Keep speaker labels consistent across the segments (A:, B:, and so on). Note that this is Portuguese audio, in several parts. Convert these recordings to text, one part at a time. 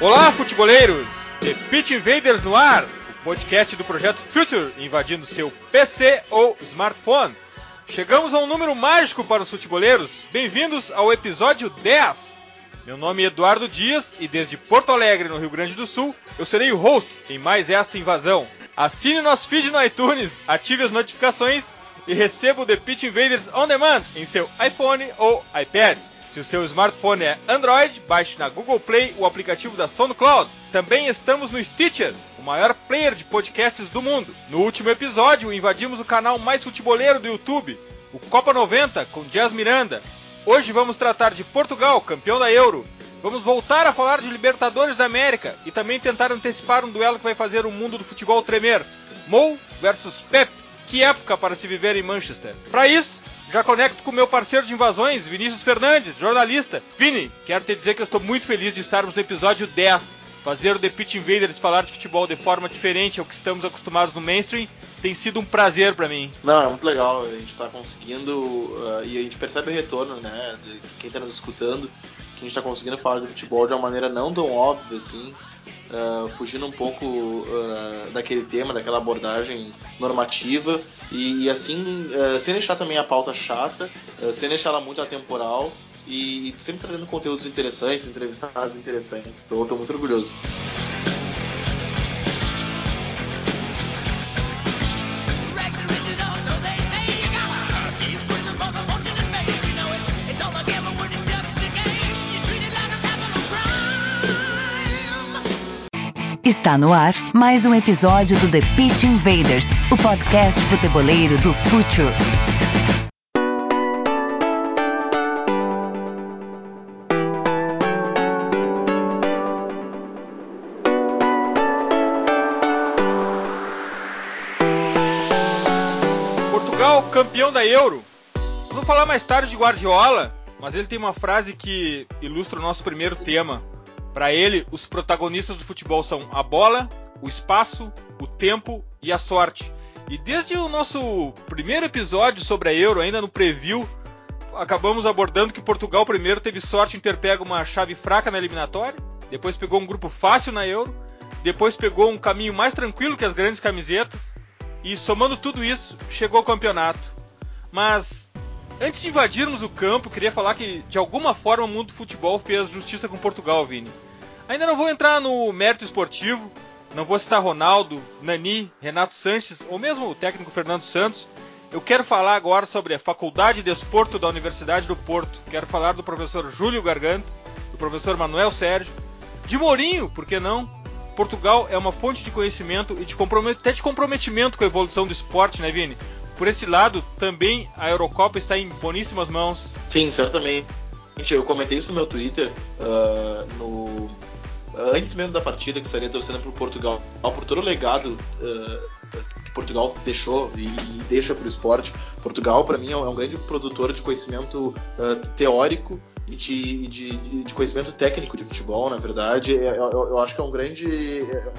A: Olá, futeboleiros! The Pitch Invaders no ar, o podcast do projeto Future invadindo seu PC ou smartphone. Chegamos a um número mágico para os futeboleiros. Bem-vindos ao episódio 10. Meu nome é Eduardo Dias e desde Porto Alegre, no Rio Grande do Sul, eu serei o host em mais esta invasão. Assine nosso feed no iTunes, ative as notificações e receba o The Pitch Invaders On Demand em seu iPhone ou iPad. Se o seu smartphone é Android, baixe na Google Play o aplicativo da SoundCloud. Também estamos no Stitcher, o maior player de podcasts do mundo. No último episódio, invadimos o canal mais futeboleiro do YouTube, o Copa 90, com Jazz Miranda. Hoje vamos tratar de Portugal, campeão da Euro. Vamos voltar a falar de Libertadores da América e também tentar antecipar um duelo que vai fazer o mundo do futebol tremer. Mou versus Pep. Que época para se viver em Manchester. Para isso, já conecto com meu parceiro de invasões, Vinícius Fernandes, jornalista. Vini, quero te dizer que eu estou muito feliz de estarmos no episódio 10. Fazer o The Pitch Invaders falar de futebol de forma diferente ao que estamos acostumados no mainstream tem sido um prazer para mim.
B: Não, é muito legal. A gente está conseguindo uh, e a gente percebe o retorno, né, de quem está nos escutando, que a gente está conseguindo falar de futebol de uma maneira não tão óbvia assim, uh, fugindo um pouco uh, daquele tema, daquela abordagem normativa e, e assim, sem deixar também a pauta chata, sem deixar ela muito atemporal e sempre trazendo conteúdos interessantes, entrevistados interessantes. Estou muito orgulhoso.
C: Está no ar mais um episódio do The Pitch Invaders, o podcast futeboleiro do Future.
A: Portugal, campeão da Euro. Vou falar mais tarde de Guardiola, mas ele tem uma frase que ilustra o nosso primeiro tema para ele, os protagonistas do futebol são a bola, o espaço, o tempo e a sorte. E desde o nosso primeiro episódio sobre a Euro, ainda no preview, acabamos abordando que Portugal primeiro teve sorte em ter pego uma chave fraca na eliminatória, depois pegou um grupo fácil na Euro, depois pegou um caminho mais tranquilo que as grandes camisetas, e somando tudo isso, chegou ao campeonato. Mas antes de invadirmos o campo, queria falar que de alguma forma o mundo do futebol fez justiça com Portugal, Vini. Ainda não vou entrar no mérito esportivo, não vou citar Ronaldo, Nani, Renato Sanches ou mesmo o técnico Fernando Santos. Eu quero falar agora sobre a Faculdade de Esporto da Universidade do Porto. Quero falar do professor Júlio Garganta, do professor Manuel Sérgio, de Mourinho, por que não? Portugal é uma fonte de conhecimento e de até de comprometimento com a evolução do esporte, né, Vini? Por esse lado, também a Eurocopa está em boníssimas mãos.
B: Sim, certamente. Eu comentei isso no meu Twitter, uh, no antes mesmo da partida, que estaria torcendo para Portugal, por todo o legado uh, que Portugal deixou e, deixa para o esporte. Portugal, para mim, é um grande produtor de conhecimento uh, teórico e de, de, de, conhecimento técnico de futebol, na verdade. Eu, eu, eu acho que é um grande. É,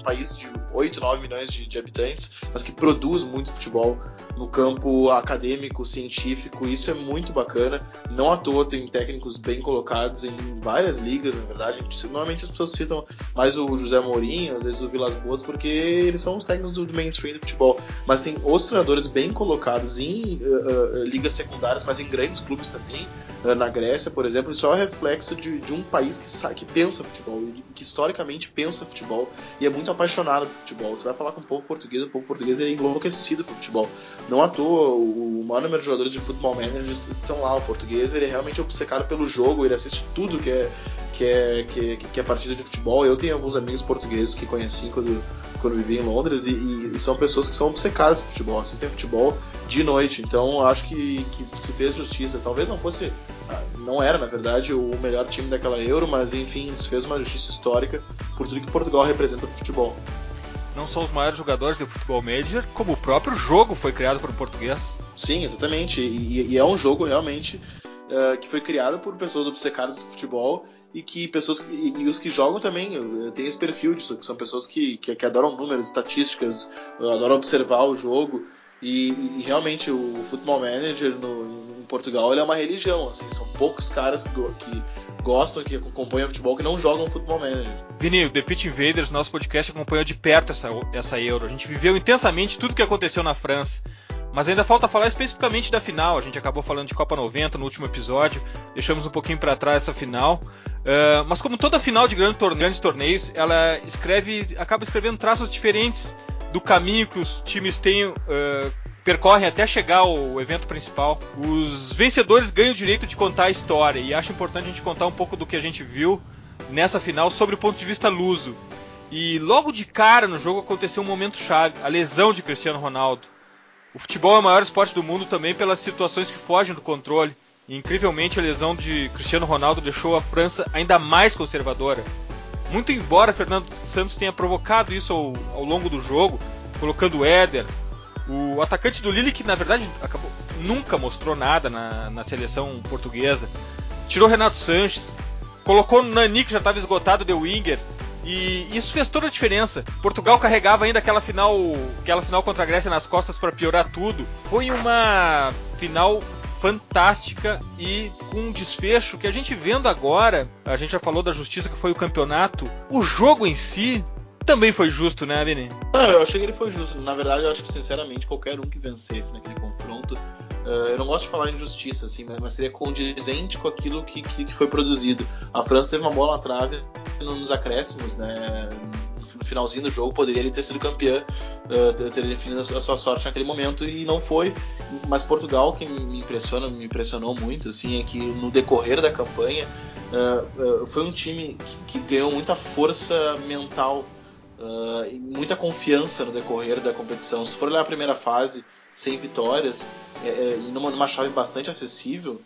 B: um país de 8, 9 milhões de, de, habitantes, mas que produz muito futebol no campo acadêmico, científico. Isso é muito bacana. Não à toa tem técnicos bem colocados em várias ligas, na verdade. Normalmente as pessoas citam mais o José Mourinho, às vezes o Vilas Boas, porque eles são os técnicos do mainstream do futebol. Mas tem outros treinadores bem colocados em uh, uh, ligas secundárias, mas em grandes clubes também. Uh, na Grécia, por exemplo, isso é um reflexo de, de um país que, sabe, que pensa futebol, que historicamente pensa futebol e é muito apaixonado por futebol. Tu vai falar com o povo português, o povo português é enlouquecido por futebol. Não à toa, o, o maior número de jogadores de futebol manager estão lá. O português ele é realmente obcecado pelo jogo, ele assiste tudo que é, que é, que é, que é partida de futebol. Eu tenho alguns amigos portugueses que conheci quando, quando vivi em Londres e, e, são pessoas que são obcecadas por futebol, assistem futebol de noite. Então acho que, que se fez justiça. Talvez não fosse ah, não era, na verdade, o melhor time daquela Euro, mas enfim, se fez uma justiça histórica por tudo que Portugal representa para o futebol.
A: Não são os maiores jogadores do futebol major, como o próprio jogo foi criado por um português.
B: Sim, exatamente. E, e é um jogo realmente uh, que foi criado por pessoas obcecadas por futebol e que pessoas e, e, os que jogam também têm esse perfil disso, que são pessoas que, que, que adoram números, estatísticas, adoram observar o jogo E, e realmente o Football Manager no, em Portugal é uma religião, assim, são poucos caras que, que gostam, que acompanham futebol, que não jogam Football Manager.
A: Vini, o The Pitch Invaders, nosso podcast, acompanhou de perto essa, essa Euro. A gente viveu intensamente tudo que aconteceu na França. Mas ainda falta falar especificamente da final. A gente acabou falando de Copa 90 no último episódio, deixamos um pouquinho para trás essa final. Uh, mas como toda final de grande torne grandes torneios, ela escreve, acaba escrevendo traços diferentes do caminho que os times têm, uh, percorrem até chegar ao evento principal. Os vencedores ganham o direito de contar a história e acho importante a gente contar um pouco do que a gente viu nessa final sobre o ponto de vista luso. E logo de cara no jogo aconteceu um momento chave, a lesão de Cristiano Ronaldo. O futebol é o maior esporte do mundo também pelas situações que fogem do controle. E, incrivelmente, a lesão de Cristiano Ronaldo deixou a França ainda mais conservadora. Muito embora Fernando Santos tenha provocado isso ao, ao longo do jogo, colocando o Éder, o atacante do Lille, que na verdade acabou, nunca mostrou nada na, na seleção portuguesa, tirou Renato Sanches, colocou Nani, que já estava esgotado, de Winger, e isso fez toda a diferença. Portugal carregava ainda aquela final, aquela final contra a Grécia nas costas para piorar tudo. Foi uma final fantástica e com um desfecho que a gente vendo agora, a gente já falou da justiça que foi o campeonato, o jogo em si também foi justo, né, Vini?
B: Não, eu achei que ele foi justo. Na verdade, eu acho que sinceramente qualquer um que vencesse naquele confronto eu não gosto de falar em justiça, assim, mas seria condizente com aquilo que, que, foi produzido. A França teve uma bola na trave nos acréscimos, né? No finalzinho do jogo, poderia ele ter sido campeã, uh, ter definido a sua sorte naquele momento e não foi. Mas Portugal, que me impressiona, me impressionou muito, assim, é que no decorrer da campanha uh, foi um time que, que ganhou muita força mental Uh, muita confiança no decorrer da competição. Se for olhar a primeira fase sem vitórias é, é, e numa, numa, chave bastante acessível,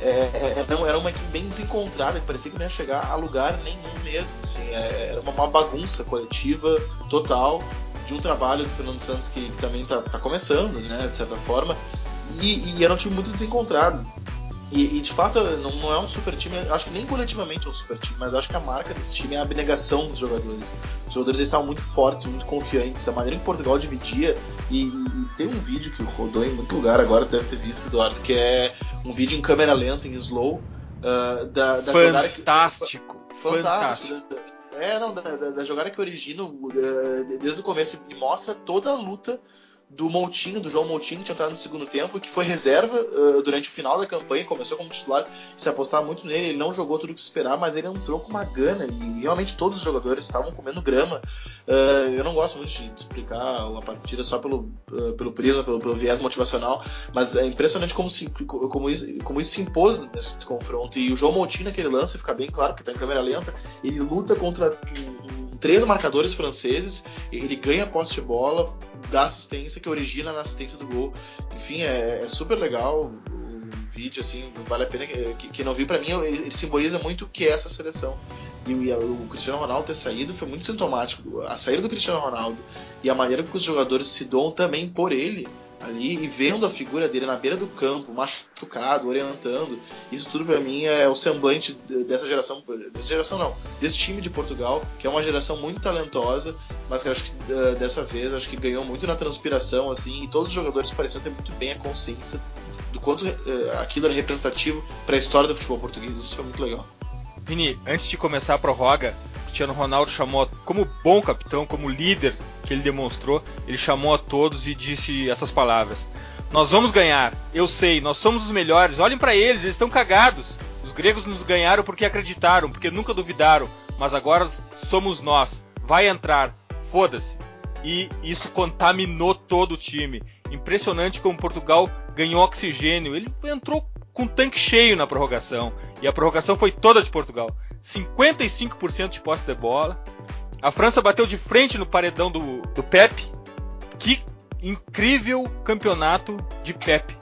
B: é, é, é era uma equipe bem desencontrada que parecia que não ia chegar a lugar nenhum mesmo. Assim, é, era uma, uma, bagunça coletiva total de um trabalho do Fernando Santos que, que também está tá começando, né, de certa forma, e, e era um time muito desencontrado. E, e, de fato não, não, é um super time, acho que nem coletivamente é um super time, mas acho que a marca desse time é a abnegação dos jogadores. Os jogadores estavam muito fortes, muito confiantes, a maneira que Portugal dividia. E, e, tem um vídeo que rodou em muito lugar agora, deve ter visto, Eduardo, que é um vídeo em câmera lenta, em slow, uh, da, da
A: jogada que. Fantástico!
B: Fantástico! É, não, da, da, da jogada que origina uh, desde o começo e mostra toda a luta do Moutinho, do João Moutinho, que tinha entrado no segundo tempo, que foi reserva uh, durante o final da campanha, começou como titular, se apostava muito nele, ele não jogou tudo o que se esperava, mas ele entrou com uma gana, e realmente todos os jogadores estavam comendo grama. Uh, eu não gosto muito de explicar a partida só pelo, uh, pelo prisma, pelo, pelo, viés motivacional, mas é impressionante como, se, como, isso, como isso se impôs nesse confronto. E o João Moutinho, naquele lance, fica bem claro, que está em câmera lenta, ele luta contra três marcadores franceses, ele ganha posse de bola, dá assistência, que origina na assistência do gol. Enfim, é, é super legal o vídeo, assim, vale a pena. Que, que não viu, para mim, ele, ele, simboliza muito o que é essa seleção. E, o Cristiano Ronaldo ter saído foi muito sintomático. A saída do Cristiano Ronaldo e a maneira que os jogadores se doam também por ele ali e vendo a figura dele na beira do campo, machucado, orientando, isso tudo para mim é o semblante dessa geração, dessa geração não, desse time de Portugal, que é uma geração muito talentosa, mas que acho que uh, dessa vez acho que ganhou muito na transpiração assim, e todos os jogadores pareciam ter muito bem a consciência do quanto uh, aquilo era representativo para a história do futebol português. Isso foi muito legal.
A: Vini, antes de começar a prorroga, Cristiano Ronaldo chamou, como bom capitão, como líder que ele demonstrou, ele chamou a todos e disse essas palavras: Nós vamos ganhar, eu sei, nós somos os melhores, olhem para eles, eles estão cagados. Os gregos nos ganharam porque acreditaram, porque nunca duvidaram, mas agora somos nós. Vai entrar, foda-se. E isso contaminou todo o time. Impressionante como Portugal ganhou oxigênio. Ele entrou com tanque cheio na prorrogação. E a prorrogação foi toda de Portugal. 55% de posse de bola. A França bateu de frente no paredão do, do Pepe. Que incrível campeonato de Pepe.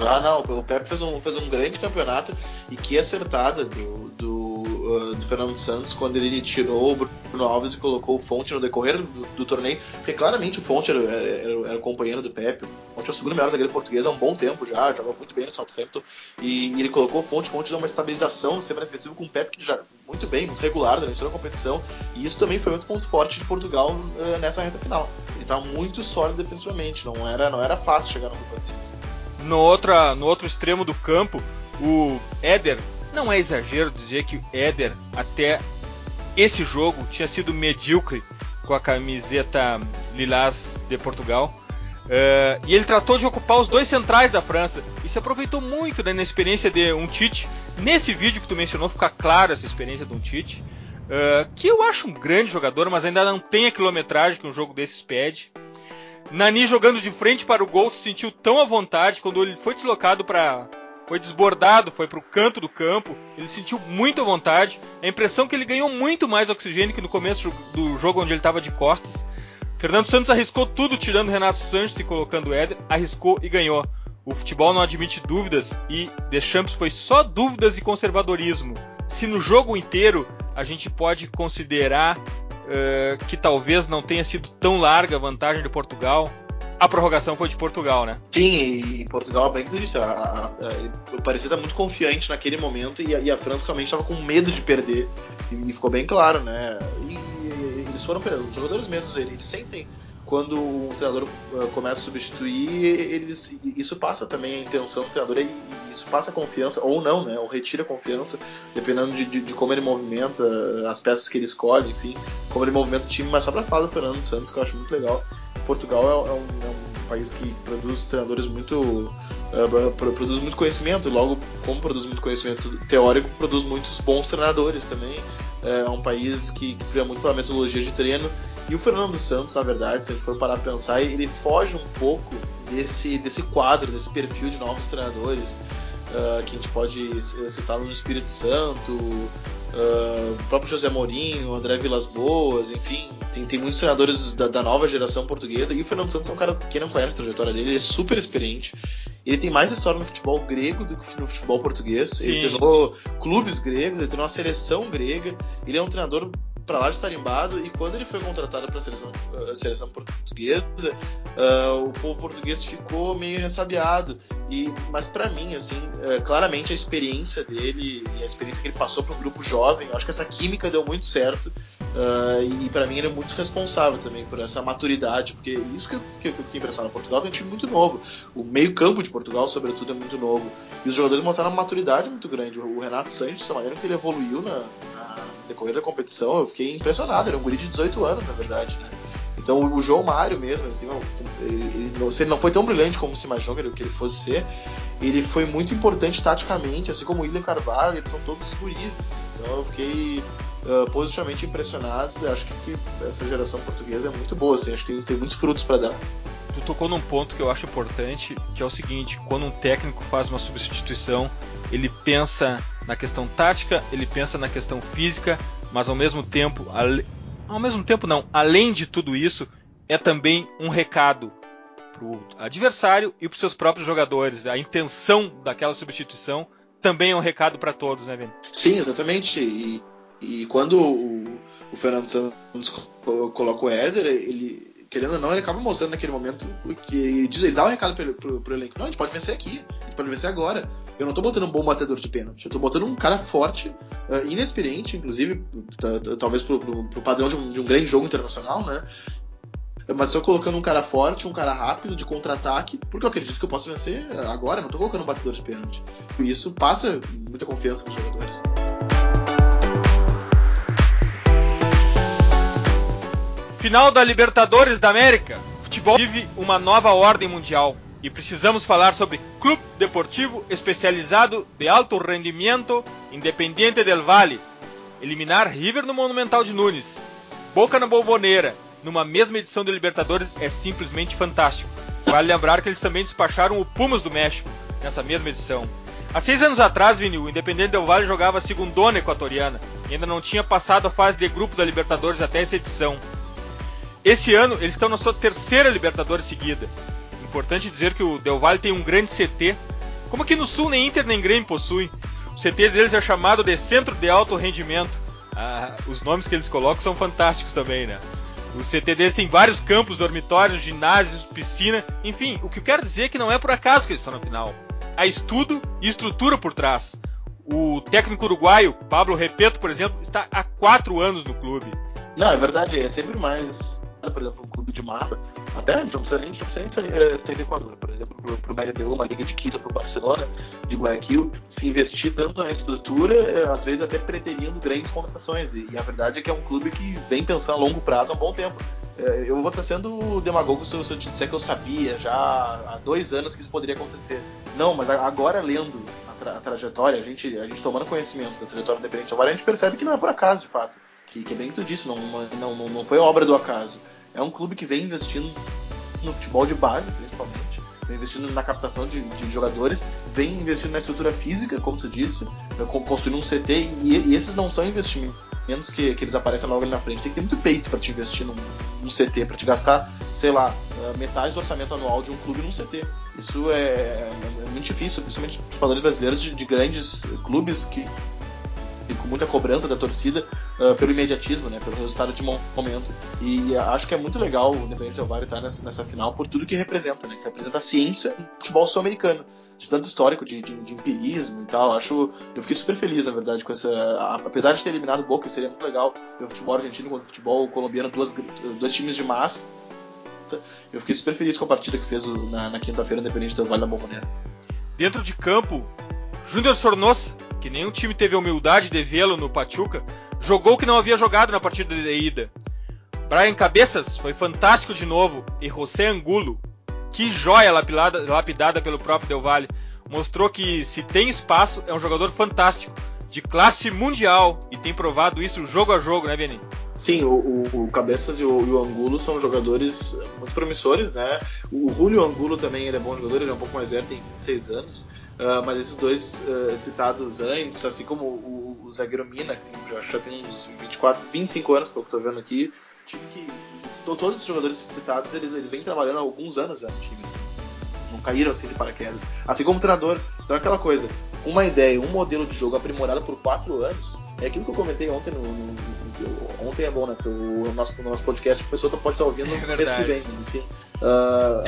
B: Ah, não, o Pepe fez um, fez um grande campeonato e que acertada do, do uh, do Fernando Santos quando ele tirou o Bruno Alves e colocou o Fonte no decorrer do, do torneio, porque claramente o Fonte era, era, era, companheiro do Pepe. O Fonte é o segundo melhor zagueiro português há um bom tempo já, joga muito bem no Southampton. E, e ele colocou o Fonte, Fonte deu uma estabilização no sistema defensivo com o Pepe, que já muito bem, muito regular durante toda a competição. E isso também foi outro ponto forte de Portugal uh, nessa reta final. Ele estava muito sólido defensivamente, não era, não era fácil chegar no Rui Patrício.
A: No, outra, no outro extremo do campo, o Éder, não é exagero dizer que o Éder, até esse jogo, tinha sido medíocre com a camiseta lilás de Portugal. Uh, e ele tratou de ocupar os dois centrais da França e se aproveitou muito né, na experiência de um Tite. Nesse vídeo que tu mencionou, fica claro essa experiência de um Tite, uh, que eu acho um grande jogador, mas ainda não tem a quilometragem que um jogo desses pede. Nani jogando de frente para o gol se sentiu tão à vontade quando ele foi deslocado para foi desbordado, foi para o canto do campo, ele sentiu muito vontade. A impressão que ele ganhou muito mais oxigênio que no começo do jogo onde ele estava de costas. Fernando Santos arriscou tudo tirando Renato Sanches e colocando Éder, arriscou e ganhou. O futebol não admite dúvidas e Deschamps foi só dúvidas e conservadorismo. Se no jogo inteiro a gente pode considerar uh, que talvez não tenha sido tão larga a vantagem de Portugal, a prorrogação foi de Portugal, né?
B: Sim, e Portugal, bem que tu disse, a, a, a, parecia estar muito confiante naquele momento e a, e a França realmente estava com medo de perder. E, e, ficou bem claro, né? E, e eles foram, os jogadores mesmos, eles sentem quando o treinador uh, começa a substituir, eles, isso passa também a intenção do treinador e, isso passa confiança, ou não, né? Ou retira confiança, dependendo de, de, de, como ele movimenta, as peças que ele escolhe, enfim, como ele movimenta o time. Mas só para falar do Fernando Santos, que eu acho muito legal, Portugal é, é, um, é um, país que produz treinadores muito. Uh, produz muito conhecimento, logo, como produz muito conhecimento teórico, produz muitos bons treinadores também. É um país que, que cria muito pela metodologia de treino. E o Fernando Santos, na verdade, for parar a pensar, ele foge um pouco desse, desse quadro, desse perfil de novos treinadores. Uh, que a gente pode citar no Espírito Santo, Uh, o próprio José Mourinho, André Vilas Boas, enfim, tem, tem muitos treinadores da, da, nova geração portuguesa. E o Fernando Santos é um cara, quem não conhece a trajetória dele, ele é super experiente. Ele tem mais história no futebol grego do que no futebol português. Sim. Ele treinou clubes gregos, ele treinou uma seleção grega. Ele é um treinador para lá de tarimbado e quando ele foi contratado para seleção, a seleção portuguesa, uh, o povo português ficou meio ressabiado. E, mas para mim, assim, uh, claramente a experiência dele e a experiência que ele passou para um grupo jovem, acho que essa química deu muito certo. Uh, e para mim ele é muito responsável também por essa maturidade, porque isso que eu, que eu fiquei impressionado. Portugal tem um time muito novo, o meio-campo de Portugal, sobretudo, é muito novo, e os jogadores mostraram uma maturidade muito grande. O Renato Sanches, a maneira que ele evoluiu na, na decorrer da competição, eu fiquei impressionado. Era um guri de 18 anos, na verdade, né? Então o João Mário mesmo, ele, teve, ele, ele, se ele não foi tão brilhante como se imaginou que ele fosse ser, ele foi muito importante taticamente, assim como o William Carvalho, eles são todos guris, assim. Então eu fiquei uh, positivamente impressionado. Acho que, que, essa geração portuguesa é muito boa, assim, acho que tem, tem muitos frutos para dar.
A: Tu tocou num ponto que eu acho importante, que é o seguinte: quando um técnico faz uma substituição, ele pensa na questão tática, ele pensa na questão física, mas ao mesmo tempo, ao mesmo tempo não, além de tudo isso, é também um recado para o adversário e para os seus próprios jogadores. A intenção daquela substituição também é um recado para todos, né, Vini?
B: Sim, exatamente. E, e quando o, o Fernando Santos coloca o Éder, ele, querendo ou não, ele acaba mostrando naquele momento que diz, ele dá um recado pro, pro, pro, elenco. Não, a gente pode vencer aqui, a gente pode vencer agora. Eu não tô botando um bom batedor de pênalti, eu tô botando um cara forte, uh, inexperiente, inclusive, talvez pro, pro, pro padrão de um, de um, grande jogo internacional, né? Mas tô colocando um cara forte, um cara rápido, de contra-ataque, porque eu acredito que eu posso vencer agora, não tô colocando um batedor de pênalti. Isso passa muita confiança nos jogadores.
A: Final da Libertadores da América. Futebol vive uma nova ordem mundial e precisamos falar sobre Clube Deportivo Especializado de Alto Rendimento Independiente del Valle. Eliminar River no Monumental de Nunes, Boca na Boboneira, numa mesma edição de Libertadores é simplesmente fantástico. Vale lembrar que eles também despacharam o Pumas do México nessa mesma edição. Há seis anos atrás, Vini, o Independente Del Valle jogava a segundona equatoriana e ainda não tinha passado a fase de grupo da Libertadores até essa edição. Esse ano eles estão na sua terceira Libertadores seguida. Importante dizer que o Del Valle tem um grande CT, como aqui no Sul nem Inter nem Grêmio possui. CT deles é chamado de Centro de Alto Rendimento. Ah, os nomes que eles colocam são fantásticos também, né? O CT deles tem vários campos, dormitórios, ginásios, piscina, enfim, o que eu quero dizer é que não é por acaso que eles estão na final. Há estudo e estrutura por trás. O técnico uruguaio, Pablo Repeto, por exemplo, está há quatro anos no clube.
B: Não, é verdade, é sempre mais por exemplo, um clube de massa, até não precisa nem, é, ser Equador, por exemplo, para o Média uma Liga de Quito, para o Barcelona, de Guayaquil, se investir tanto na estrutura, é, às vezes até preterindo grandes contratações. E, a verdade é que é um clube que vem pensando a longo prazo há um bom tempo. É, eu vou estar sendo demagogo se eu, se eu te disser que eu sabia já há dois anos que isso poderia acontecer. Não, mas agora lendo a, tra a trajetória, a gente, a gente tomando conhecimento da trajetória Independente Del a gente percebe que não é por acaso, de fato. Que, que é bem que tu disse, não, não, não, não foi obra do acaso. É um clube que vem investindo no futebol de base, principalmente, vem investindo na captação de, de jogadores, vem investindo na estrutura física, como tu disse, eh, construindo um CT, e, e esses não são investimentos que, que eles aparecem logo ali na frente. Tem que ter muito peito para te investir num, num CT, para te gastar, sei lá, eh, metade do orçamento anual de um clube num CT. Isso é, é, é muito difícil, principalmente os padrões brasileiros de, de grandes clubes que com muita cobrança da torcida uh, pelo imediatismo, né, pelo resultado de momento. E acho que é muito legal o Independente Del Valle estar nessa, nessa, final por tudo que representa, né, que representa a ciência do futebol sul-americano, de tanto histórico, de, de, de, empirismo e tal. Acho, eu fiquei super feliz, na verdade, com essa. Apesar de ter eliminado o Boca, seria muito legal ver o futebol argentino contra o futebol colombiano, duas, dois times de massa. Eu fiquei super feliz com a partida que fez na, na quinta-feira, Independente Del Valle da Bombonera.
A: Dentro de campo, Júnior Sornosa que nenhum time teve a humildade de vê-lo no Pachuca, jogou o que não havia jogado na partida de ida. Brian Cabeças foi fantástico de novo e José Angulo, que joia lapidada, lapidada pelo próprio Del Valle, mostrou que se tem espaço é um jogador fantástico, de classe mundial e tem provado isso jogo a jogo, né, Benin?
B: Sim, o, o, o Cabeças e o, e o, Angulo são jogadores muito promissores, né? O Julio Angulo também ele é bom jogador, ele é um pouco mais velho, tem 26 anos. Uh, mas esses dois uh, citados antes, assim como o, o zagueiro Mina, que tem, já, já tem uns 24, 25 anos, pelo que eu tô vendo aqui, time que todos os jogadores citados, eles, eles vêm trabalhando há alguns anos já no time, assim, não caíram assim de paraquedas. Assim como o treinador. Então é aquela coisa, uma ideia, um modelo de jogo aprimorado por quatro anos, é aquilo que eu comentei ontem no, no, no ontem é bom, né? Porque o nosso, nosso podcast a pessoa pode estar ouvindo é mês que vem, mas enfim. Uh,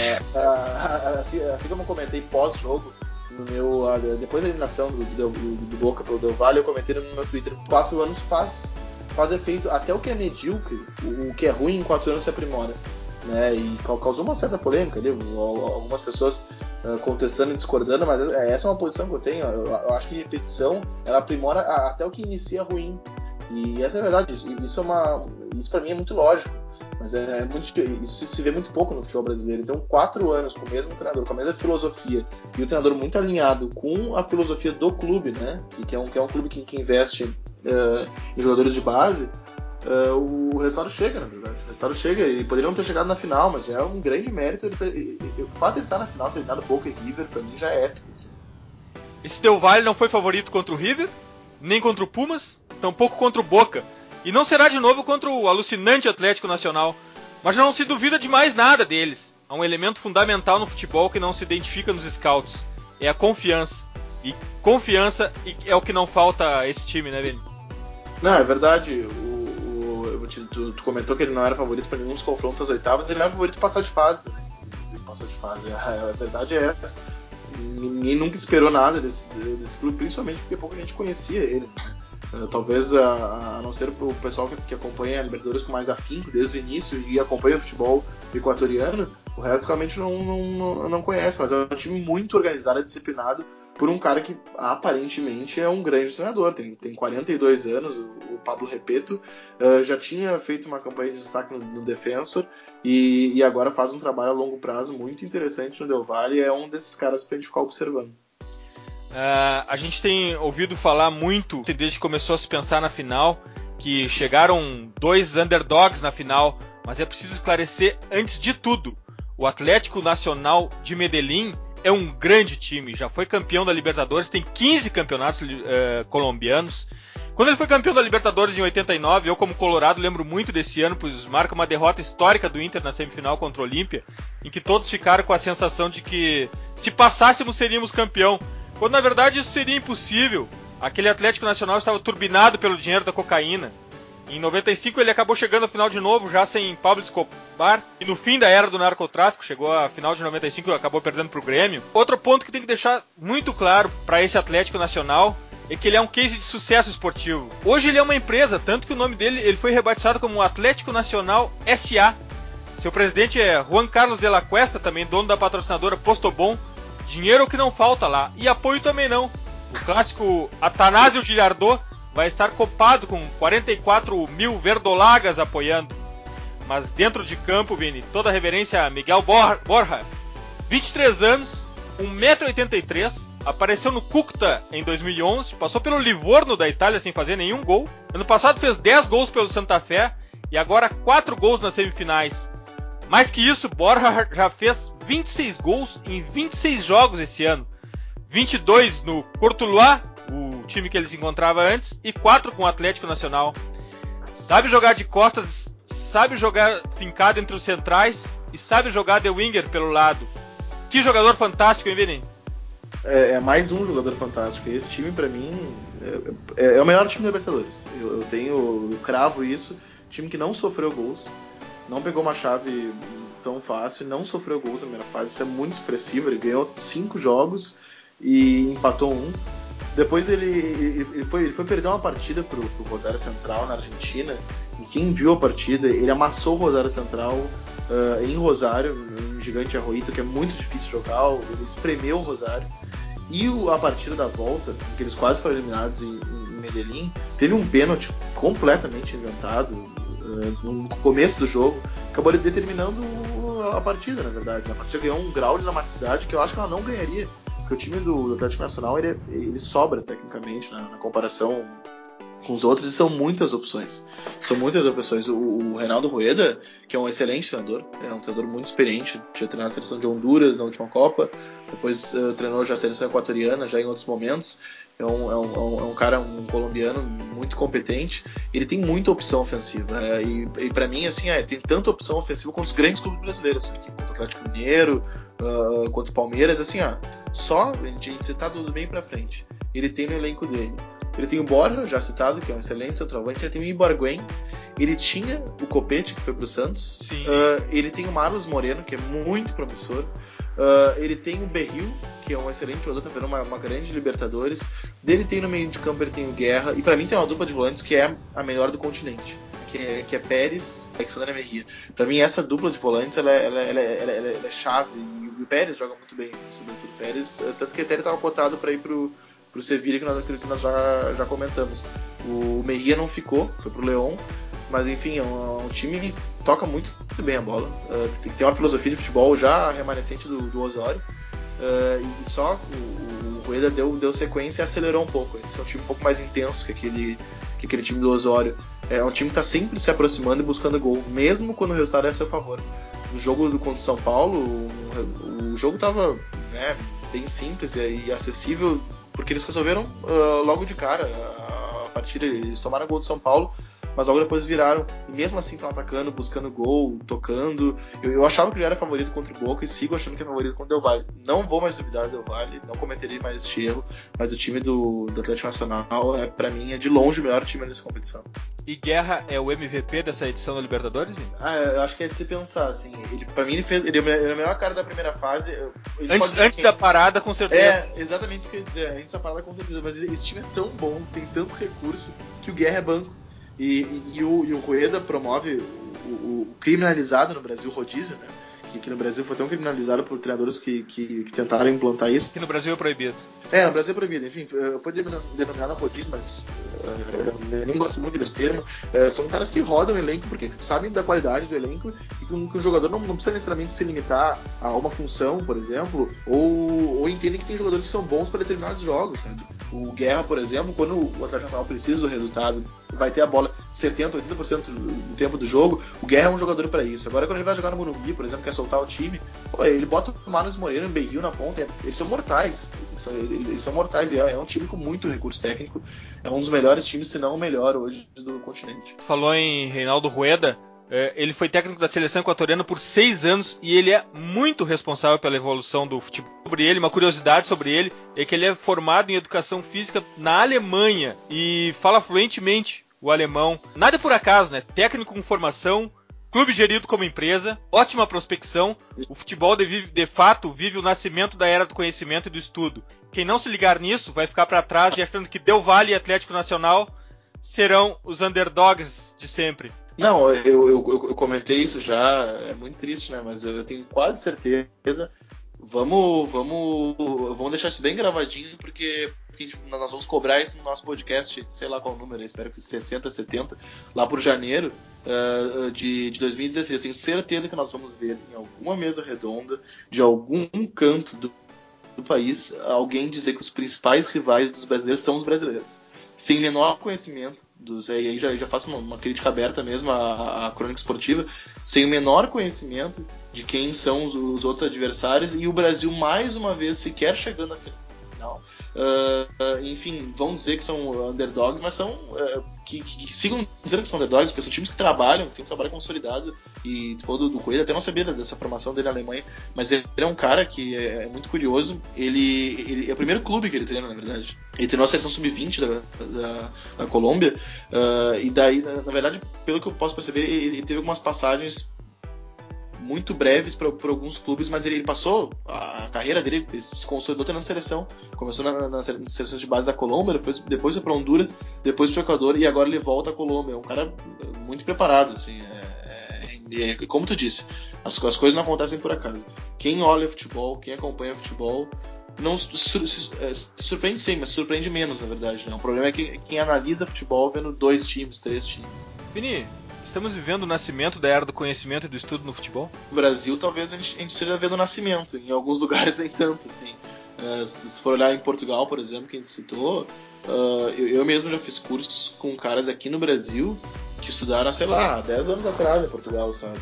B: assim, assim como eu comentei pós-jogo, no meu. Depois da eliminação do, do, do, Boca pelo Del Valle, eu comentei no meu Twitter: quatro anos faz, faz efeito. Até o que é medíocre, o, o que é ruim em quatro anos se aprimora. Né, e causou uma certa polêmica ali, algumas pessoas uh, contestando e discordando, mas essa é uma posição que eu tenho. Eu acho que repetição ela aprimora até o que inicia ruim. E essa é a verdade, isso, isso é uma. Isso para mim é muito lógico. Mas é, é muito, isso se vê muito pouco no futebol brasileiro. Então, quatro anos com o mesmo treinador, com a mesma filosofia, e o treinador muito alinhado com a filosofia do clube, né? Que, que é, um, que é um clube que, que investe uh, em jogadores de base. Uh, o resultado chega, na verdade. O resultado chega e poderiam ter chegado na final, mas é um grande mérito. Ele ter, o fato de ele estar na final, ter eliminado Boca e River, pra mim já é épico. Assim.
A: Esse Del Valle não foi favorito contra o River, nem contra o Pumas, tampouco contra o Boca. E não será de novo contra o alucinante Atlético Nacional. Mas não se duvida de mais nada deles. Há um elemento fundamental no futebol que não se identifica nos scouts. É a confiança. E confiança é o que não falta a esse time, né, Vini?
B: Não, é verdade. O, o tu, tu, comentou que ele não era favorito para nenhum dos confrontos às oitavas, ele era favorito passar de fase também. Ele passou de fase. A verdade é essa. Ninguém nunca esperou nada desse, desse clube, principalmente porque pouca gente conhecia ele. Né? Uh, talvez a, a, não ser o pessoal que, que, acompanha a Libertadores com mais afinco desde o início e acompanha o futebol equatoriano, o resto realmente não, não, não conhece, mas é um time muito organizado e disciplinado por um cara que aparentemente é um grande treinador, tem, tem 42 anos, o, o Pablo Repeto, uh, já tinha feito uma campanha de destaque no, no Defensor e, e, agora faz um trabalho a longo prazo muito interessante no Del Valle é um desses caras para a gente ficar observando.
A: Uh, a gente tem ouvido falar muito desde que começou a se pensar na final que chegaram dois underdogs na final, mas é preciso esclarecer antes de tudo: o Atlético Nacional de Medellín é um grande time, já foi campeão da Libertadores, tem 15 campeonatos uh, colombianos. Quando ele foi campeão da Libertadores em 89, eu como colorado lembro muito desse ano, pois marca uma derrota histórica do Inter na semifinal contra o Olímpia, em que todos ficaram com a sensação de que se passássemos seríamos campeão. Quando na verdade isso seria impossível. aquele Atlético Nacional estava turbinado pelo dinheiro da cocaína. Em 95 ele acabou chegando à final de novo, já sem Pablo Escobar, e no fim da era do narcotráfico, chegou à final de 95 e acabou perdendo para o Grêmio. Outro ponto que tem que deixar muito claro para esse Atlético Nacional é que ele é um case de sucesso esportivo. Hoje ele é uma empresa, tanto que o nome dele ele foi rebatizado como Atlético Nacional SA. Seu presidente é Juan Carlos de la Cuesta, também dono da patrocinadora Postobon. Dinheiro que não falta lá, e apoio também não. O clássico Atanásio Giliardot vai estar copado com 44 mil verdolagas apoiando. Mas dentro de campo, Vini, toda reverência a Miguel Borja, 23 anos, 1,83m, apareceu no Cúcuta em 2011, passou pelo Livorno da Itália sem fazer nenhum gol. Ano passado fez 10 gols pelo Santa Fé e agora 4 gols nas semifinais. Mais que isso, Borja já fez 26 gols em 26 jogos esse ano. 22 no Courtois o time que ele se encontrava antes, e quatro com o Atlético Nacional. Sabe jogar de costas, sabe jogar fincado entre os centrais e sabe jogar de winger pelo lado. Que jogador fantástico, hein, Vini?
B: É, é mais um jogador fantástico. Esse time, para mim, é, é, é, o melhor time da Libertadores. Eu, eu tenho, eu cravo isso. Time que não sofreu gols, não pegou uma chave tão fácil, não sofreu gols na primeira fase. Isso é muito expressivo. Ele ganhou cinco jogos e empatou um. Depois ele, ele, foi, ele foi perder uma partida pro, pro Rosário Central na Argentina. E quem viu a partida, ele amassou o Rosário Central uh, em Rosário, um gigante arroito que é muito difícil jogar. Ele espremeu o Rosário. E o, a partida da volta, que eles quase foram eliminados em, em Medellín, teve um pênalti completamente inventado uh, no começo do jogo, acabou determinando a partida, na verdade. A partida ganhou um grau de dramaticidade que eu acho que ela não ganharia porque o time do, do Atlético Nacional ele, ele sobra tecnicamente na, na, comparação com os outros e são muitas opções. São muitas opções. O, o Reinaldo Rueda, que é um excelente treinador, é um treinador muito experiente, tinha treinado a seleção de Honduras na última Copa, depois uh, treinou já a seleção equatoriana, já em outros momentos. É um, é um, é um cara, um colombiano muito competente. Ele tem muita opção ofensiva. É, e, e para mim, assim, é, tem tanta opção ofensiva quanto os grandes clubes brasileiros. Aqui, quanto o Atlético Mineiro, uh, quanto o Palmeiras. Assim, ó, só a gente citar tudo bem pra frente. Ele tem no elenco dele. Ele tem o Borja, já citado, que é um excelente centroavante. Ele tem o Ibarguen. Ele tinha o Copete, que foi pro Santos. Uh, ele tem o Marlos Moreno, que é muito promissor. Uh, ele tem o Berril, que é um excelente jogador, tá vendo uma, uma, grande Libertadores. Dele tem no meio de campo, ele tem o Guerra. E para mim tem uma dupla de volantes que é a melhor do continente. Que é, que é Pérez e Alexandre Merria. Pra mim, essa dupla de volantes ela, ela, ela, ela, é chave. E o Pérez joga muito bem, assim, sobretudo o Pérez. Tanto que até ele tava cotado para ir pro, pro Sevilla, que nós, que nós já, já comentamos. O Merria não ficou, foi pro Leão. Mas enfim, é um, é um, time que toca muito, muito bem a bola. Uh, tem, tem uma filosofia de futebol já remanescente do, do Osório. Uh, e só o, o Rueda deu, deu sequência e acelerou um pouco. Eles são um time um pouco mais intenso que aquele, que aquele time do Osório. É um time que está sempre se aproximando e buscando gol, mesmo quando o resultado é a seu favor. No jogo contra o São Paulo, o, o jogo estava né, bem simples e acessível, porque eles resolveram uh, logo de cara a, a partida. Eles tomaram gol do São Paulo mas logo depois viraram, e mesmo assim estão atacando, buscando gol, tocando. Eu, eu, achava que ele era favorito contra o Boca e sigo achando que é favorito contra o Del Valle. Não vou mais duvidar do Del Valle, não cometeria mais este erro, mas o time do, do Atlético Nacional, é, para mim, é de longe o melhor time nessa competição.
A: E Guerra é o MVP dessa edição da Libertadores?
B: Ah, eu acho que é de se pensar, assim. Ele, pra mim, ele fez. Ele é o melhor cara da primeira fase.
A: antes antes da parada, com certeza.
B: É, exatamente isso que eu ia dizer. Antes da parada, com certeza. Mas esse time é tão bom, tem tanto recurso, que o Guerra é banco. E, e, o, e o Rueda promove o, o, criminalizado no Brasil, rodízio, né? Que aqui no Brasil foi tão criminalizado por treinadores que, que, que tentaram implantar isso.
A: Que no Brasil é proibido.
B: É, no Brasil é proibido. Enfim, foi denominado rodízio, mas uh, eu nem gosto muito desse termo. São caras que rodam o elenco porque sabem da qualidade do elenco e que, que o jogador não, não, precisa necessariamente se limitar a uma função, por exemplo, ou, ou entendem que tem jogadores que são bons para determinados jogos. Sabe? O Guerra, por exemplo, quando o Atlético Nacional precisa do resultado, vai ter a bola 70, 80% do tempo do jogo, o Guerra é um jogador para isso. Agora, quando ele vai jogar no Morumbi, por exemplo, quer soltar o time, pô, ele bota o Marlos Moreira, o Berril na ponta, eles são mortais. Eles são, eles são mortais e é, é um time com muito recurso técnico. É um dos melhores times, se não o melhor hoje do continente.
A: Falou em Reinaldo Rueda. É, ele foi técnico da seleção equatoriana por seis anos e ele é muito responsável pela evolução do futebol sobre ele, uma curiosidade sobre ele, é que ele é formado em educação física na Alemanha e fala fluentemente o alemão. Nada por acaso, né? Técnico com formação, clube gerido como empresa, ótima prospecção. O futebol de, de, fato vive o nascimento da era do conhecimento e do estudo. Quem não se ligar nisso vai ficar para trás e achando que Del Valle e Atlético Nacional serão os underdogs de sempre.
B: Não, eu, eu, eu, comentei isso já, é muito triste, né? Mas eu tenho quase certeza. Vamos, vamos, vamos deixar isso bem gravadinho, porque, porque gente, nós vamos cobrar isso no nosso podcast, sei lá qual número, espero que 60, 70, lá por janeiro uh, de, de 2016. Eu tenho certeza que nós vamos ver em alguma mesa redonda, de algum canto do, do país, alguém dizer que os principais rivais dos brasileiros são os brasileiros sem menor conhecimento dos e aí já, já faço uma, uma crítica aberta mesmo à, à, crônica esportiva, sem o menor conhecimento de quem são os, os, outros adversários e o Brasil mais uma vez sequer chegando à final. Uh, enfim, vão dizer que são underdogs, mas são uh, que, que, que, sigam dizendo que são underdogs, porque são times que trabalham, que têm um trabalho consolidado. E tu falou do, do Rueda, até não sabia dessa formação dele na Alemanha, mas ele é um cara que é, é muito curioso. Ele, ele, é o primeiro clube que ele treina, na verdade. Ele treinou a seleção sub-20 da, da, da, Colômbia, uh, e daí, na, na, verdade, pelo que eu posso perceber, ele, ele teve algumas passagens muito breves para alguns clubes, mas ele, ele, passou a carreira dele, se consolidou tendo seleção. Começou na, na, nas seleções de base da Colômbia, foi, depois foi para Honduras, depois para o Equador e agora ele volta à Colômbia. É um cara muito preparado, assim. É, é, é, como tu disse, as, as coisas não acontecem por acaso. Quem olha futebol, quem acompanha futebol, não se, é, se, surpreende sim, mas surpreende menos, na verdade. Né? O problema é que quem analisa futebol vendo dois times, três times.
A: Vini, Estamos vivendo o nascimento da era do conhecimento e do estudo no futebol?
B: No Brasil, talvez a gente, esteja vendo o nascimento. Em alguns lugares, nem tanto, assim. Uh, se for olhar em Portugal, por exemplo, que a gente citou, uh, eu, eu, mesmo já fiz cursos com caras aqui no Brasil que estudaram, sei lá, 10 anos atrás em Portugal, sabe?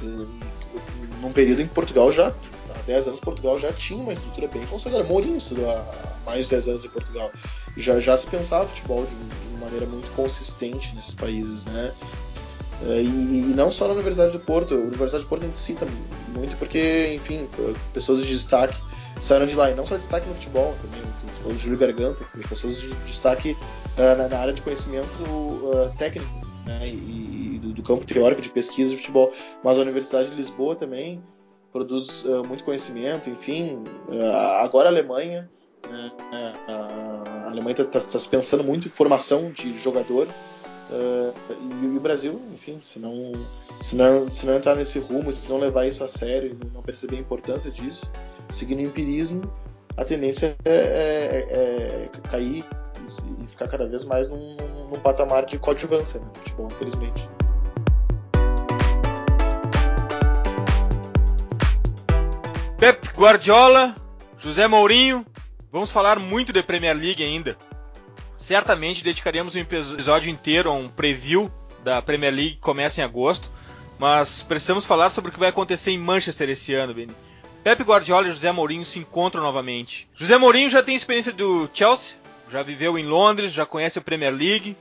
B: Num período em Portugal já, há 10 anos, Portugal já tinha uma estrutura bem consolidada. Mourinho estudou há mais de 10 anos em Portugal. Já, já se pensava futebol de, de maneira muito consistente nesses países, né? É, e, e, não só na Universidade de Porto, a Universidade de Porto a gente cita muito porque, enfim, pessoas de destaque saíram de lá, e não só destaque no futebol, também, o falou de Júlio Garganta, pessoas de destaque uh, na, área de conhecimento uh, técnico né, e, e do, do, campo teórico de pesquisa de futebol, mas a Universidade de Lisboa também produz uh, muito conhecimento, enfim, agora a Alemanha, né, a Alemanha está tá, tá pensando muito em formação de jogador, Uh, e, o Brasil, enfim, se não, se, não, se não entrar nesse rumo, se não levar isso a sério não perceber a importância disso, seguindo o empirismo, a tendência é, é, é cair e ficar cada vez mais num, num patamar de coadjuvância né, no futebol, infelizmente.
A: Pep Guardiola, José Mourinho, vamos falar muito de Premier League ainda certamente dedicaremos um episódio inteiro a um preview da Premier League que começa em agosto. Mas precisamos falar sobre o que vai acontecer em Manchester esse ano, Benny. Pep Guardiola e José Mourinho se encontram novamente. José Mourinho já tem experiência do Chelsea, já viveu em Londres, já conhece a Premier League.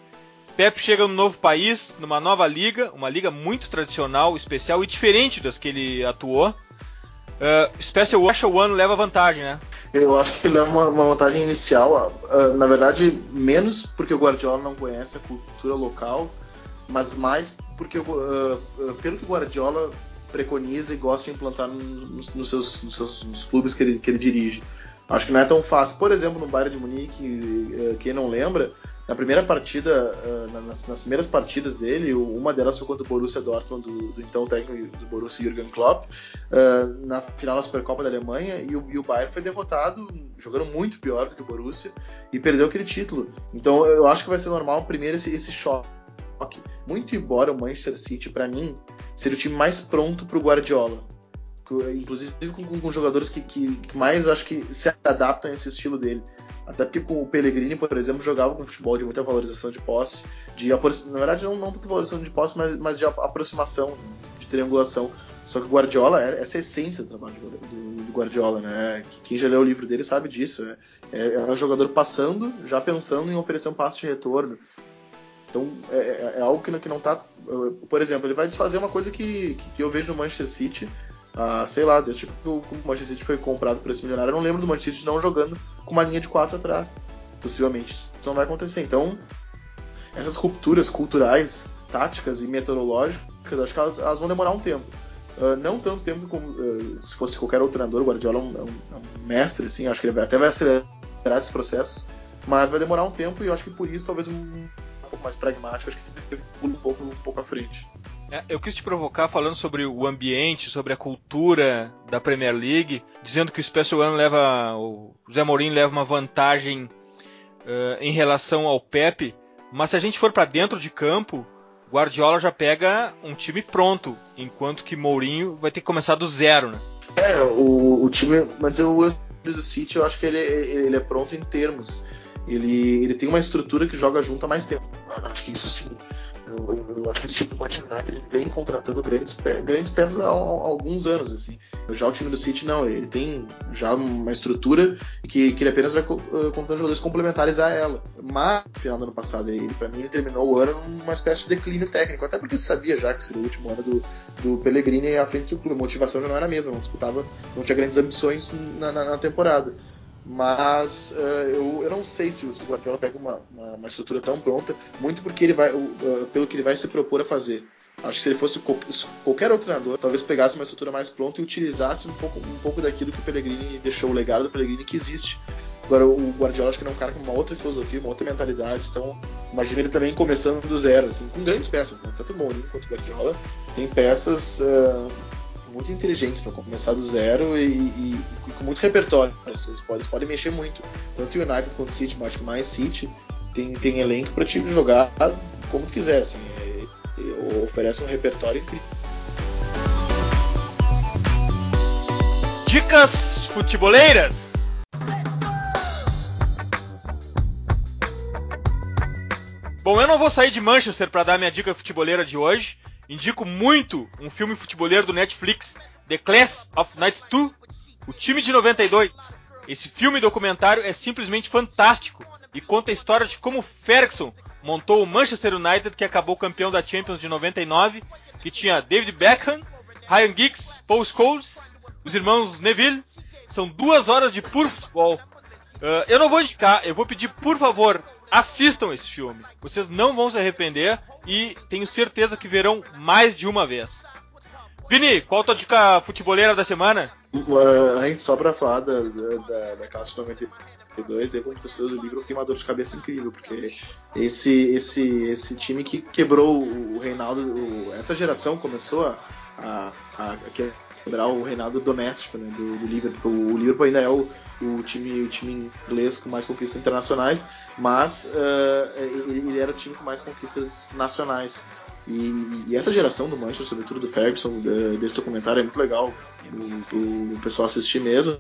A: Pep chega num novo país, numa nova liga, uma liga muito tradicional, especial e diferente das que ele atuou. Uh, Special Washer One leva vantagem, né?
B: Eu acho que ele é uma, uma vantagem inicial, uh, na verdade, menos porque o Guardiola não conhece a cultura local, mas mais porque, uh, pelo que o Guardiola preconiza e gosta de implantar nos, nos seus, nos seus nos clubes que ele, que ele dirige. Acho que não é tão fácil. Por exemplo, no Bayern de Munique, quem não lembra, na primeira partida, nas, nas, primeiras partidas dele, uma delas foi contra o Borussia Dortmund, do, do então técnico do Borussia Jürgen Klopp, na final da Supercopa da Alemanha, e o, e o Bayern foi derrotado, jogando muito pior do que o Borussia, e perdeu aquele título. Então eu acho que vai ser normal primeiro esse, esse choque. Muito embora o Manchester City, para mim, seja o time mais pronto para o Guardiola inclusive com, com jogadores que, que, que, mais acho que se adaptam a esse estilo dele. Até porque com o Pellegrini, por exemplo, jogava com futebol de muita valorização de posse, de na verdade não, não tanto valorização de posse, mas, mas de aproximação, de triangulação. Só que o Guardiola, é, essa é a essência do trabalho do, do, Guardiola, né? Quem já leu o livro dele sabe disso. É, é, é um jogador passando, já pensando em oferecer um passo de retorno. Então é, é, é algo que não, que não tá. Por exemplo, ele vai desfazer uma coisa que, que eu vejo no Manchester City Ah, sei lá, desde que o Manchester City foi comprado por esse milionário, eu não lembro do Manchester City não jogando com uma linha de quatro atrás. Possivelmente isso não vai acontecer. Então, essas rupturas culturais, táticas e meteorológicas, acho que elas, elas vão demorar um tempo. Uh, não tanto tempo como uh, se fosse qualquer outro treinador, o Guardiola é um, é é um mestre, assim, acho que ele até vai acelerar esse processo, mas vai demorar um tempo e eu acho que por isso talvez um, um pouco mais pragmático, acho que ele pula um pouco, um pouco à frente.
A: É, eu quis te provocar falando sobre o ambiente, sobre a cultura da Premier League, dizendo que o Special One leva, o Zé Mourinho leva uma vantagem uh, em relação ao Pepe, mas se a gente for para dentro de campo, Guardiola já pega um time pronto, enquanto que Mourinho vai ter que começar do zero, né?
B: É, o, o time, mas o do City eu acho que ele, ele é pronto em termos. Ele, ele tem uma estrutura que joga junto há mais tempo. Acho que isso sim. Eu, eu, acho que esse time do Manchester United vem contratando grandes, grandes peças há, há, alguns anos, assim. Já o time do City não, ele tem já uma estrutura que, que ele apenas vai contratando jogadores complementares a ela. Mas, no final do ano passado, ele, para mim, ele terminou o ano numa espécie de declínio técnico, até porque se sabia já que seria o último ano do, do Pellegrini à frente do clube. A motivação já não era a mesma, não disputava, não tinha grandes ambições na, na, na temporada. Mas uh, eu, eu não sei se o Guardiola pega uma, uma, uma, estrutura tão pronta, muito porque ele vai, uh, pelo que ele vai se propor a fazer. Acho que se ele fosse qualquer outro treinador, talvez pegasse uma estrutura mais pronta e utilizasse um pouco, um pouco daquilo que o Pellegrini deixou, o legado do Pellegrini que existe. Agora, o Guardiola acho que ele é um cara com uma outra filosofia, uma outra mentalidade, então imagina ele também começando do zero, assim, com grandes peças, né? tanto o Mourinho quanto o Guardiola tem peças uh, muito inteligentes para começar do zero e, e, e, com muito repertório. Eles podem, podem mexer muito. Tanto o United quanto o City, mas acho que mais City tem, tem elenco para time jogar como tu quiser. Assim, é, é, oferece um repertório incrível.
A: Dicas futeboleiras. Bom, eu não vou sair de Manchester para dar minha dica futeboleira de hoje. Indico muito um filme futeboleiro do Netflix, The Class of 92, O Time de 92. Esse filme documentário é simplesmente fantástico e conta a história de como Ferguson montou o Manchester United que acabou campeão da Champions de 99, que tinha David Beckham, Ryan Giggs, Paul Scholes, os irmãos Neville. São duas horas de puro futebol. Uh, eu não vou indicar, eu vou pedir por favor assistam esse filme. Vocês não vão se arrepender e tenho certeza que verão mais de uma vez. Vini, qual a tua dica futeboleira da semana?
B: Uh, a gente só pra falar da, da, da classe 92, aí como torcedor do Liverpool tem uma dor de cabeça incrível, porque esse, esse, esse time que quebrou o Reinaldo, o, essa geração começou a, a, a, quebrar o reinado doméstico né, do, do Liverpool. O Liverpool ainda é o, o time, o time inglês com mais conquistas internacionais, mas uh, ele, ele, era o time com mais conquistas nacionais. E, e, essa geração do Manchester, sobretudo do Ferguson, desse documentário, é muito legal o, o, pessoal assistir mesmo.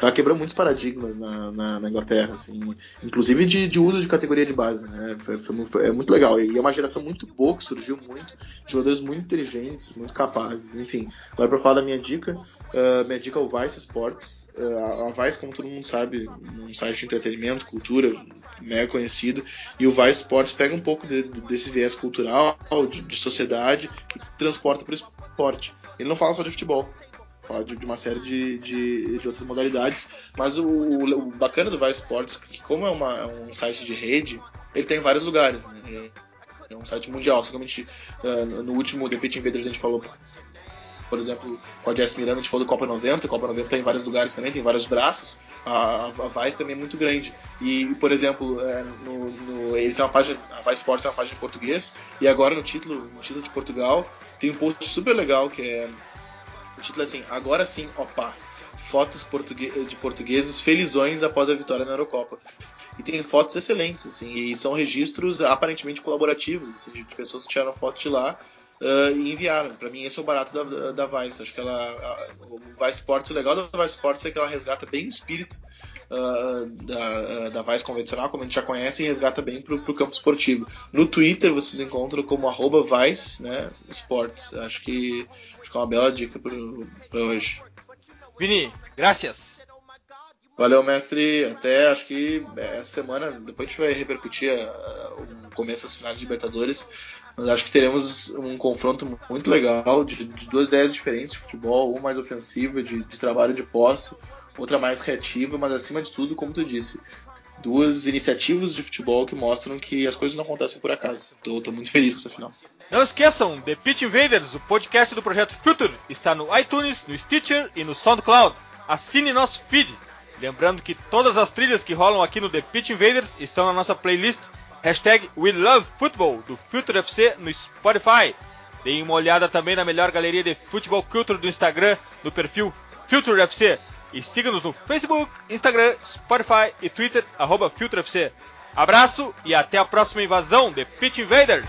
B: Ela quebrou muitos paradigmas na, na, na Inglaterra, assim, inclusive de, de, uso de categoria de base. Né? Foi, foi, foi, é muito legal. E é uma geração muito boa que surgiu muito, jogadores muito inteligentes, muito capazes. Enfim, agora para falar da minha dica, uh, minha dica é o Vice Sports. Uh, a Vice, como todo mundo sabe, um site de entretenimento, cultura, mega conhecido. E o Vice Sports pega um pouco de, desse viés cultural, de, de sociedade e transporta para o esporte. Ele não fala só de futebol, fala de, de uma série de, de, de, outras modalidades, mas o, o, bacana do Vice Sports, que como é, uma, é, um site de rede, ele tem vários lugares, né? É um site mundial, seguramente uh, no último The Pitch Invaders a gente falou por exemplo, com a Jess Miranda, a gente falou do Copa 90, a Copa 90 tem vários lugares também, tem vários braços, a, a Vice também é muito grande. E, por exemplo, é, no, no, eles é uma página, a Vice Sports é uma página em português, e agora no título, no título de Portugal, tem um post super legal que é. O título é assim, agora sim, opa, fotos portugue de portugueses felizões após a vitória na Eurocopa. E tem fotos excelentes, assim, e são registros aparentemente colaborativos, assim, de pessoas que tiraram fotos de lá uh, e enviaram. Para mim, esse é o barato da, da Vice. Acho que ela, a, o Vice Sports, o legal da Vice Sports é que ela resgata bem o espírito uh, da, da Vice convencional, como a gente já conhece, e resgata bem pro, pro campo esportivo. No Twitter vocês encontram como arroba Vice né, Sports. Acho que, acho que é uma bela dica para hoje.
A: Vini, graças.
B: Valeu, mestre. Até acho que essa semana, depois a gente vai repercutir o começo das finais de Libertadores. Mas acho que teremos um confronto muito legal de, de duas ideias diferentes de futebol, uma mais ofensiva, de, de trabalho de posse, outra mais reativa, mas acima de tudo, como tu disse, duas iniciativas de futebol que mostram que as coisas não acontecem por acaso. Tô, tô muito feliz com essa final.
A: Não esqueçam, The Pitch Invaders, o podcast do projeto Future, está no iTunes, no Stitcher e no SoundCloud. Assine nosso feed. Lembrando que todas as trilhas que rolam aqui no The Pitch Invaders estão na nossa playlist hashtag WeLoveFootball do Future FC no Spotify. Deem uma olhada também na melhor galeria de futebol culture do Instagram, no perfil Future FC. E siga-nos no Facebook, Instagram, Spotify e Twitter, arroba FutureFC. Abraço e até a próxima invasão de Pitch Invaders!